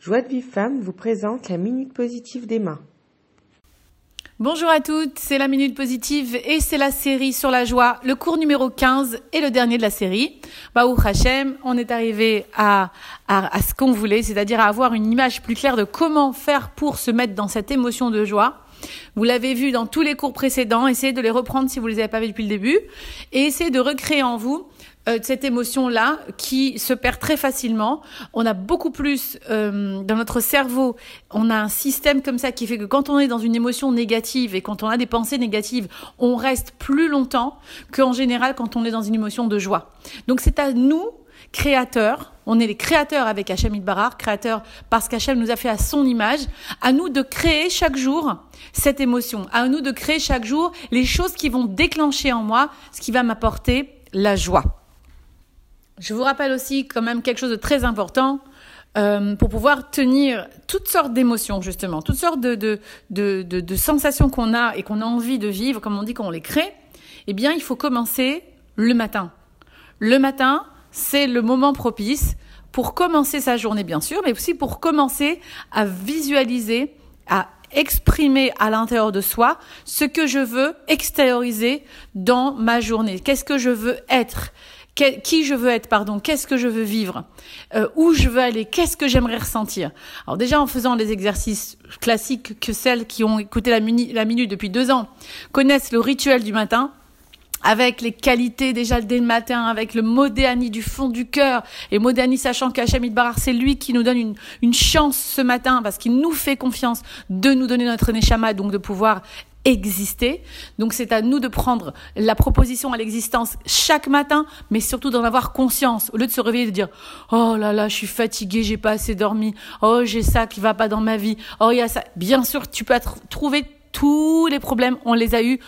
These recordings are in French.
Joie de Vive Femme vous présente la Minute Positive d'Emma. Bonjour à toutes, c'est la Minute Positive et c'est la série sur la joie, le cours numéro 15 et le dernier de la série. Baou Hachem, on est arrivé à, à, à ce qu'on voulait, c'est-à-dire à avoir une image plus claire de comment faire pour se mettre dans cette émotion de joie. Vous l'avez vu dans tous les cours précédents, essayez de les reprendre si vous ne les avez pas vus depuis le début et essayez de recréer en vous euh, cette émotion-là qui se perd très facilement. On a beaucoup plus euh, dans notre cerveau, on a un système comme ça qui fait que quand on est dans une émotion négative et quand on a des pensées négatives, on reste plus longtemps qu'en général quand on est dans une émotion de joie. Donc c'est à nous créateurs, on est les créateurs avec Hachem Barar, créateurs parce qu'Hachem nous a fait à son image, à nous de créer chaque jour cette émotion, à nous de créer chaque jour les choses qui vont déclencher en moi ce qui va m'apporter la joie. Je vous rappelle aussi quand même quelque chose de très important. Euh, pour pouvoir tenir toutes sortes d'émotions, justement, toutes sortes de, de sensations qu'on a et qu'on a envie de vivre, comme on dit, qu'on les crée, eh bien, il faut commencer le matin. Le matin, c'est le moment propice pour commencer sa journée, bien sûr, mais aussi pour commencer à visualiser, à exprimer à l'intérieur de soi ce que je veux extérioriser dans ma journée. Qu'est-ce que je veux être? Qui je veux être, pardon, qu'est-ce que je veux vivre, euh, où je veux aller, qu'est-ce que j'aimerais ressentir? Alors déjà en faisant les exercices classiques que celles qui ont écouté la, la minute depuis deux ans connaissent le rituel du matin, avec les qualités déjà dès le matin, avec le Modéani du fond du cœur, et Modéani sachant qu'Hachamid Barar, c'est lui qui nous donne une, une chance ce matin, parce qu'il nous fait confiance de nous donner notre Neshama, donc de pouvoir exister. Donc c'est à nous de prendre la proposition à l'existence chaque matin, mais surtout d'en avoir conscience. Au lieu de se réveiller et de dire oh là là, je suis fatigué, j'ai pas assez dormi. Oh j'ai ça qui va pas dans ma vie. Oh il y a ça. Bien sûr, tu peux trouver tous les problèmes, on les a eus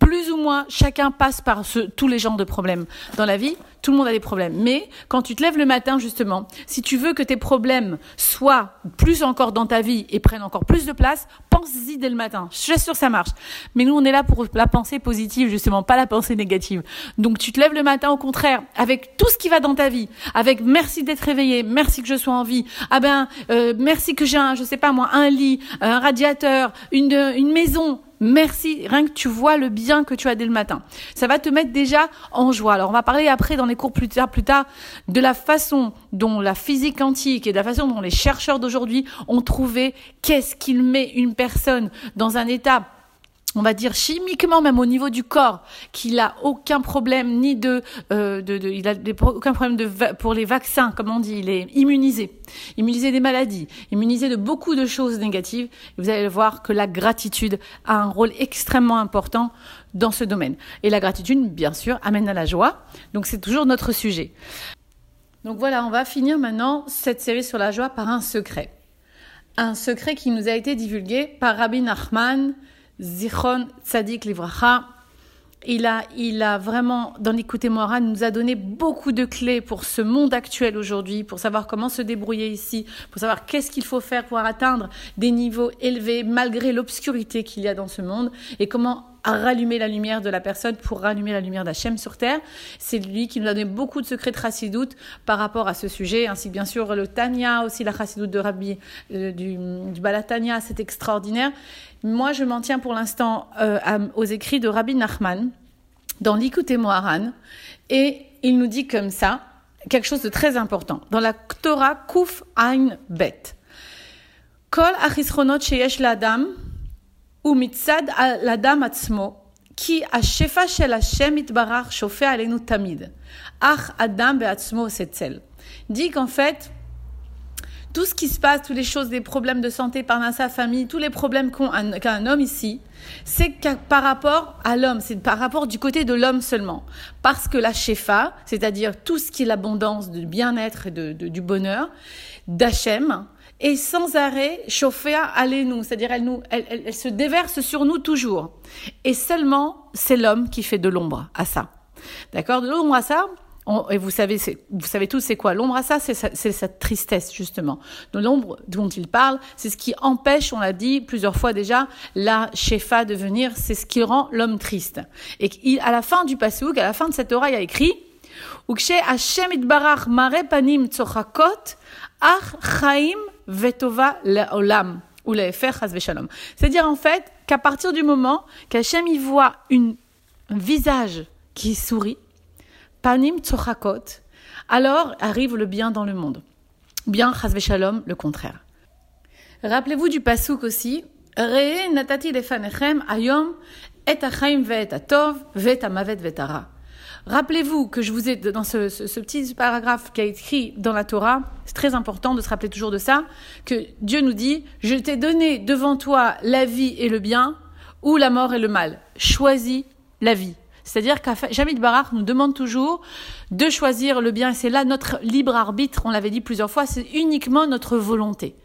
plus ou moins, chacun passe par ce, tous les genres de problèmes dans la vie. Tout le monde a des problèmes. Mais quand tu te lèves le matin, justement, si tu veux que tes problèmes soient plus encore dans ta vie et prennent encore plus de place, pense-y dès le matin. Je suis sûre que ça marche. Mais nous, on est là pour la pensée positive, justement, pas la pensée négative. Donc tu te lèves le matin, au contraire, avec tout ce qui va dans ta vie, avec merci d'être réveillé, merci que je sois en vie, ah ben, euh, merci que j'ai un, je sais pas moi, un lit, un radiateur, une, une maison, Merci, rien que tu vois le bien que tu as dès le matin. Ça va te mettre déjà en joie. Alors on va parler après dans cours plus tard, plus tard de la façon dont la physique quantique et de la façon dont les chercheurs d'aujourd'hui ont trouvé qu'est-ce qu'il met une personne dans un état on va dire chimiquement même au niveau du corps qu'il a aucun problème ni de, euh, il a aucun problème pour les vaccins comme on dit. Il est immunisé. Immunisé des maladies. Immunisé de beaucoup de choses négatives. Et vous allez voir que la gratitude a un rôle extrêmement important dans ce domaine. Et la gratitude bien sûr amène à la joie. Donc c'est toujours notre sujet. Donc voilà on va finir maintenant cette série sur la joie par un secret. Un secret qui nous a été divulgué par Rabbi Nachman Zichron Tzadik Livracha. Il a, il a vraiment, dans l'écoute Moran, nous a donné beaucoup de clés pour ce monde actuel aujourd'hui, pour savoir comment se débrouiller ici, pour savoir qu'est-ce qu'il faut faire pour atteindre des niveaux élevés malgré l'obscurité qu'il y a dans ce monde et comment rallumer la lumière de la personne pour rallumer la lumière d'Hachem sur terre. C'est lui qui nous a donné beaucoup de secrets de chassidout par rapport à ce sujet, ainsi bien sûr le Tanya, aussi la chassidout de Rabbi, euh, du, du Balatania, c'est extraordinaire. Moi, je m'en tiens pour l'instant euh, aux écrits de Rabbi Nachman dans l'Ikouté Moharan et il nous dit comme ça quelque chose de très important. Dans la Torah Kuf Ein Bet. Kol achisronot sheyesh l'adam ou mitzad l'adam atzmo כי השפע של השם יתברך שופע עלינו תמיד, אך אדם בעצמו עושה צל. dit qu'en fait, tout ce qui se passe, toutes les choses, des problèmes de santé par sa famille, tous les problèmes qu'a un, homme ici, c'est par rapport à l'homme, c'est par rapport du côté de l'homme seulement. Parce que la shefa, c'est-à-dire tout ce qui est l'abondance du bien-être et de, du bonheur, d'Hachem, est sans arrêt chauffée à nous, c'est-à-dire elle, nous, elle, elle se déverse sur nous toujours. Et seulement, c'est l'homme qui fait de l'ombre à ça. D'accord? De l'ombre à ça, et vous savez, vous savez tous c'est quoi? L'ombre à ça, c'est cette tristesse justement. l'ombre dont il parle, c'est ce qui empêche, on l'a dit plusieurs fois déjà, la shefa de venir. C'est ce qui rend l'homme triste. Et à la fin du pasouk, à la fin de cette Torah, il a écrit Ukshe Hashem itbarach mare panim ach chaim vetova le'olam ou le'efer chas veshalom. C'est-à-dire en fait qu'à partir du moment qu'Hachem y voit une, un visage qui sourit, panim tzochakot, alors arrive le bien dans le monde. Bien veshalom, le contraire. Rappelez-vous du pasouk aussi. Re natati lefanechem ayom et achaim ve'et atov ve'et amavet hara. Rappelez-vous que je vous ai, dans ce, petit paragraphe qui a écrit dans la Torah, c'est très important de se rappeler toujours de ça, que Dieu nous dit, je t'ai donné devant toi la vie et le bien, ou la mort et le mal. Choisis la vie. C'est-à-dire qu'Jamid Barak nous demande toujours de choisir le bien. C'est là notre libre arbitre, on l'avait dit plusieurs fois, c'est uniquement notre volonté.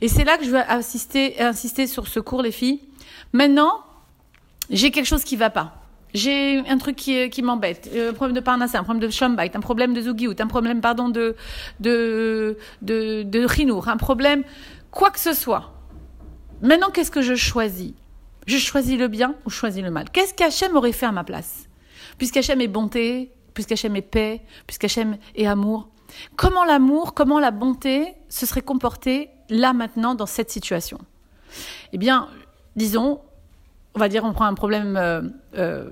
Et c'est là que je veux insister sur ce cours, les filles. Maintenant, j'ai quelque chose qui va pas. J'ai un truc qui, qui m'embête, un problème de parnassa, un problème de shambait, un problème de zugiout, un problème, pardon, de, de, de, de chinour, un problème, quoi que ce soit. Maintenant, qu'est-ce que je choisis? Je choisis le bien ou je choisis le mal? Qu'est-ce qu'Hachem aurait fait à ma place? Puisqu'Hachem est bonté, puisqu'Hachem est paix, puisqu'Hachem est amour. Comment l'amour, comment la bonté se serait comporté là maintenant dans cette situation? Eh bien, disons, on va dire, on prend un problème, euh, euh,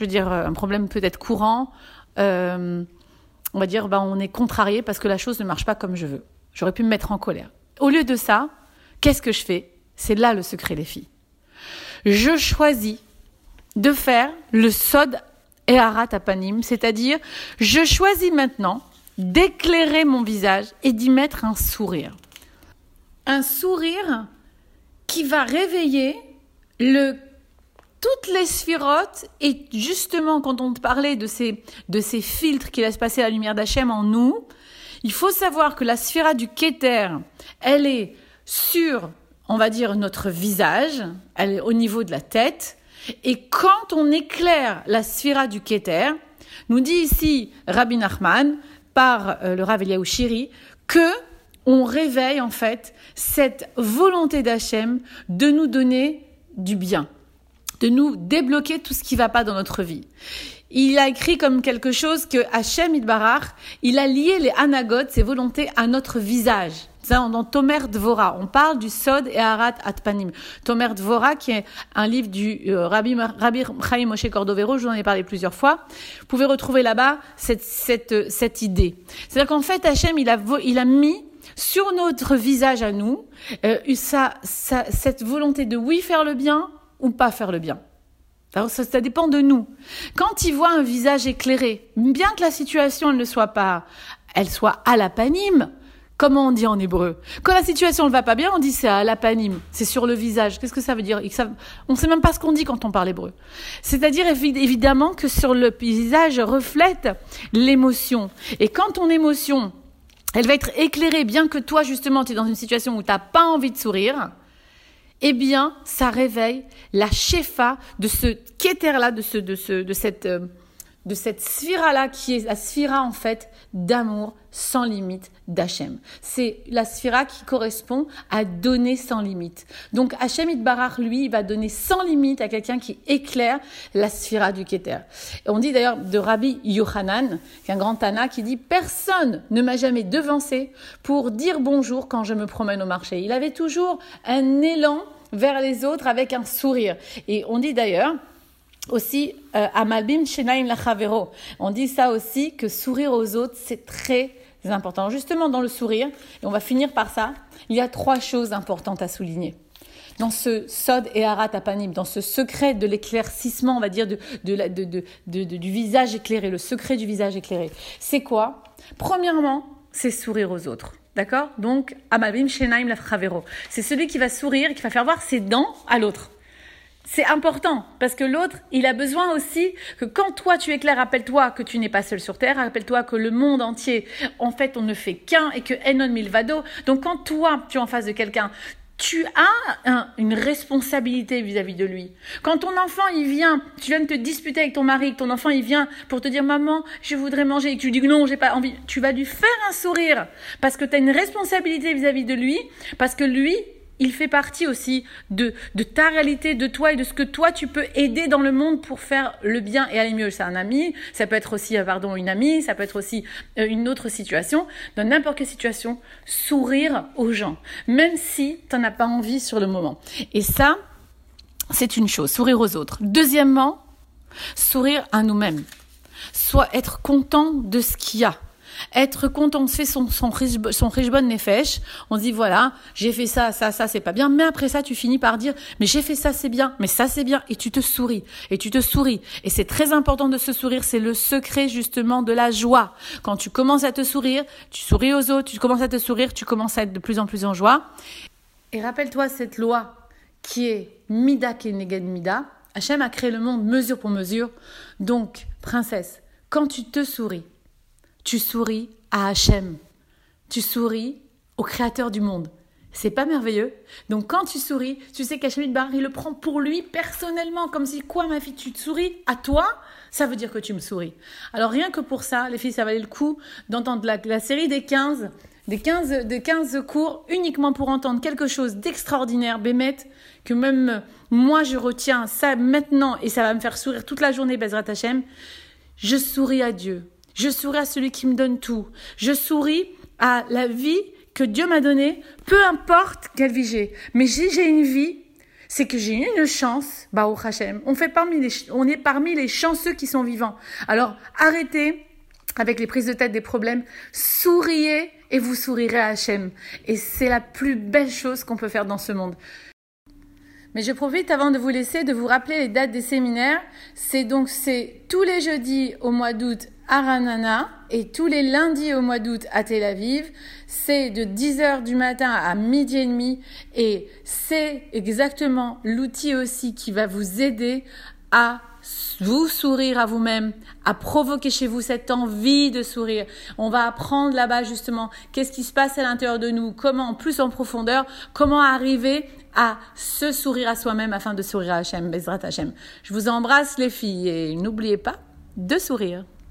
je veux dire, un problème peut-être courant. Euh, on va dire, ben, on est contrarié parce que la chose ne marche pas comme je veux. J'aurais pu me mettre en colère. Au lieu de ça, qu'est-ce que je fais? C'est là le secret, les filles. Je choisis de faire le sod et arat apanim, c'est-à-dire, je choisis maintenant d'éclairer mon visage et d'y mettre un sourire. Un sourire qui va réveiller le toutes les sphirotes, et justement quand on parlait de ces, de ces filtres qui laissent passer la lumière d'Hachem en nous, il faut savoir que la sphira du Keter, elle est sur, on va dire, notre visage, elle est au niveau de la tête, et quand on éclaire la sphira du Keter, nous dit ici Rabbi Nachman, par euh, le Rav Eliyahu Shiri, que on réveille en fait cette volonté d'Hachem de nous donner du bien de nous débloquer tout ce qui va pas dans notre vie. Il a écrit comme quelque chose que Hachem Idbarach, il a lié les anagotes, ses volontés, à notre visage. Dans Tomer Dvora, on parle du Sod et Arat Atpanim. Tomer Dvora, qui est un livre du euh, Rabbi, Rabbi Chaim Moshe Cordovero, je vous en ai parlé plusieurs fois. Vous pouvez retrouver là-bas cette, cette, cette idée. C'est-à-dire qu'en fait, Hachem, il a, il a mis sur notre visage à nous euh, ça, ça, cette volonté de oui faire le bien, ou pas faire le bien. Alors ça, ça, dépend de nous. Quand il voit un visage éclairé, bien que la situation elle ne soit pas, elle soit à la panime, comment on dit en hébreu? Quand la situation ne va pas bien, on dit c'est à la panime, c'est sur le visage. Qu'est-ce que ça veut dire? On ne sait même pas ce qu'on dit quand on parle hébreu. C'est-à-dire évidemment que sur le visage reflète l'émotion. Et quand ton émotion, elle va être éclairée, bien que toi justement tu es dans une situation où tu n'as pas envie de sourire, eh bien, ça réveille la shefa de ce kéter-là, de, ce, de, ce, de cette, euh, de cette sphira-là, qui est la sphira, en fait, d'amour sans limite d'Hachem. C'est la sphira qui correspond à donner sans limite. Donc, Hachem Itbarach, lui, va donner sans limite à quelqu'un qui éclaire la sphira du Keter. Et on dit d'ailleurs de Rabbi Yohanan, qui est un grand Tana, qui dit « Personne ne m'a jamais devancé pour dire bonjour quand je me promène au marché. Il avait toujours un élan vers les autres avec un sourire. Et on dit d'ailleurs, aussi euh, Shenaim Lachavero. On dit ça aussi que sourire aux autres, c'est très important. Justement, dans le sourire, et on va finir par ça, il y a trois choses importantes à souligner. Dans ce sod et arat apanim, dans ce secret de l'éclaircissement, on va dire, de, du visage éclairé, le secret du visage éclairé. C'est quoi? Premièrement, c'est sourire aux autres. D'accord? Donc, Amabim Shenaim Lachavero. C'est celui qui va sourire, qui va faire voir ses dents à l'autre. C'est important parce que l'autre, il a besoin aussi que quand toi tu éclaires, rappelle-toi que tu n'es pas seul sur terre, rappelle-toi que le monde entier, en fait, on ne fait qu'un et que Enon Milvado. Donc quand toi, tu es en face de quelqu'un, tu as une responsabilité vis-à-vis de lui. Quand ton enfant, il vient, tu viens de te disputer avec ton mari, ton enfant, il vient pour te dire, maman, je voudrais manger, et que tu dis non, j'ai pas envie, tu vas lui faire un sourire, parce que tu as une responsabilité vis-à-vis de lui, parce que lui, il fait partie aussi de, ta réalité, de toi et de ce que toi tu peux aider dans le monde pour faire le bien et aller mieux. C'est un ami, ça peut être aussi, euh, pardon, une amie, ça peut être aussi euh, une autre situation. Dans n'importe quelle situation, sourire aux gens, même si tu n'en as pas envie sur le moment. Et ça, c'est une chose, sourire aux autres. Deuxièmement, sourire à nous-mêmes. Soit être content de ce qu'il y a être content, on se fait son, son, son richbon nefesh, on dit voilà, j'ai fait ça, ça, ça, c'est pas bien, mais après ça, tu finis par dire, mais j'ai fait ça, c'est bien, mais ça, c'est bien, et tu te souris, et tu te souris. Et c'est très important de se sourire, c'est le secret justement de la joie. Quand tu commences à te sourire, tu souris aux autres, tu commences à te sourire, tu commences à être de plus en plus en joie. Et rappelle-toi cette loi qui est Mida Keneged Mida. Hachem a créé le monde mesure pour mesure. Donc, princesse, quand tu te souris, tu souris à Hachem. Tu souris au créateur du monde. C'est pas merveilleux? Donc quand tu souris, tu sais qu'Hachem Bar, il le prend pour lui personnellement, comme si quoi ma fille, tu te souris à toi, ça veut dire que tu me souris. Alors rien que pour ça, les filles, ça valait le coup d'entendre la, série des 15, des 15, des 15 cours uniquement pour entendre quelque chose d'extraordinaire, Bémet, que même moi je retiens ça maintenant et ça va me faire sourire toute la journée, Bezrat Hachem. Je souris à Dieu. Je souris à celui qui me donne tout. Je souris à la vie que Dieu m'a donnée, peu importe quelle vie j'ai. Mais si j'ai une vie, c'est que j'ai une chance, Baruch Hashem. On, on est parmi les chanceux qui sont vivants. Alors arrêtez avec les prises de tête des problèmes, souriez et vous sourirez à Hachem. Et c'est la plus belle chose qu'on peut faire dans ce monde. Mais je profite avant de vous laisser de vous rappeler les dates des séminaires. C'est donc c'est tous les jeudis au mois d'août à Ranana et tous les lundis au mois d'août à Tel Aviv. C'est de 10h du matin à midi et demi et c'est exactement l'outil aussi qui va vous aider à vous sourire à vous-même, à provoquer chez vous cette envie de sourire. On va apprendre là-bas justement qu'est-ce qui se passe à l'intérieur de nous, comment, plus en profondeur, comment arriver à se sourire à soi-même afin de sourire à Hachem, Bezrat Hachem. Je vous embrasse les filles et n'oubliez pas de sourire.